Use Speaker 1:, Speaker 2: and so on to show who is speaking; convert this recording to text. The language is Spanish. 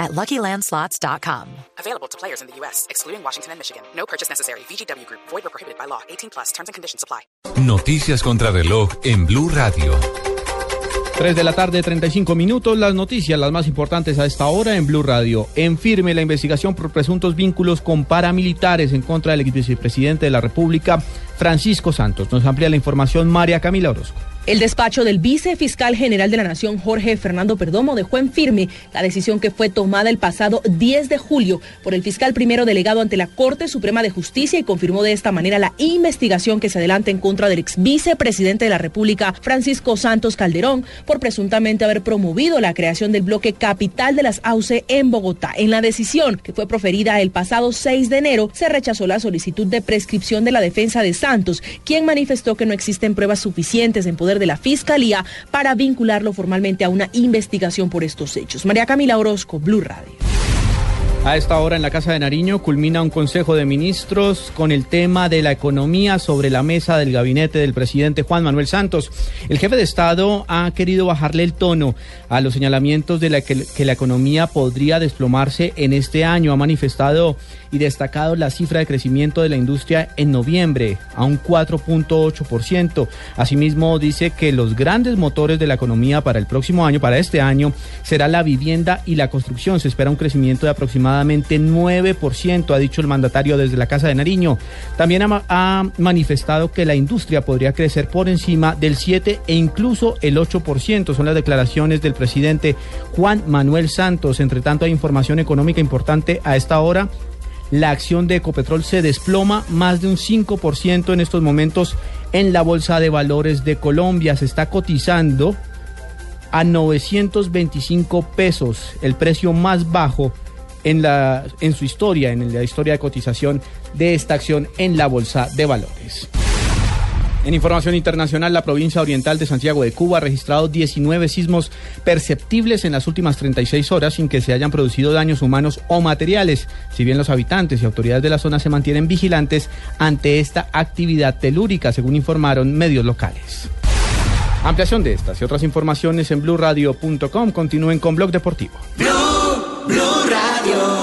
Speaker 1: at LuckyLandSlots.com.
Speaker 2: Available to players in the U.S., excluding Washington and Michigan. No purchase necessary. VGW Group. Void or prohibited by law. 18 plus. Terms and conditions apply.
Speaker 3: Noticias contra reloj en Blue Radio.
Speaker 4: 3 de la tarde, 35 minutos. Las noticias, las más importantes a esta hora en Blue Radio. En firme la investigación por presuntos vínculos con paramilitares en contra del vicepresidente de la República, Francisco Santos. Nos amplía la información María Camila Orozco.
Speaker 5: El despacho del vicefiscal general de la Nación, Jorge Fernando Perdomo, dejó en firme la decisión que fue tomada el pasado 10 de julio por el fiscal primero delegado ante la Corte Suprema de Justicia y confirmó de esta manera la investigación que se adelanta en contra del ex vicepresidente de la República, Francisco Santos Calderón, por presuntamente haber promovido la creación del bloque capital de las AUCE en Bogotá. En la decisión que fue proferida el pasado 6 de enero, se rechazó la solicitud de prescripción de la defensa de Santos, quien manifestó que no existen pruebas suficientes en poder de la Fiscalía para vincularlo formalmente a una investigación por estos hechos. María Camila Orozco, Blue Radio.
Speaker 4: A esta hora en la Casa de Nariño culmina un Consejo de Ministros con el tema de la economía sobre la mesa del gabinete del presidente Juan Manuel Santos. El jefe de Estado ha querido bajarle el tono a los señalamientos de que, que la economía podría desplomarse en este año. Ha manifestado y destacado la cifra de crecimiento de la industria en noviembre a un 4.8%. Asimismo dice que los grandes motores de la economía para el próximo año, para este año, será la vivienda y la construcción. Se espera un crecimiento de aproximadamente aproximadamente 9%, ha dicho el mandatario desde la Casa de Nariño. También ha, manifestado que la industria podría crecer por encima del 7 e incluso el 8%. Son las declaraciones del presidente Juan Manuel Santos. Entre tanto, hay información económica importante a esta hora. La acción de Ecopetrol se desploma más de un 5% en estos momentos en la Bolsa de Valores de Colombia. Se está cotizando a 925 pesos, el precio más bajo en, la, en su historia, en la historia de cotización de esta acción en la Bolsa de Valores. En información internacional, la provincia oriental de Santiago de Cuba ha registrado 19 sismos perceptibles en las últimas 36 horas sin que se hayan producido daños humanos o materiales, si bien los habitantes y autoridades de la zona se mantienen vigilantes ante esta actividad telúrica, según informaron medios locales. Ampliación de estas y otras informaciones en blurradio.com. Continúen con Blog Deportivo.
Speaker 6: Blue, Blue You.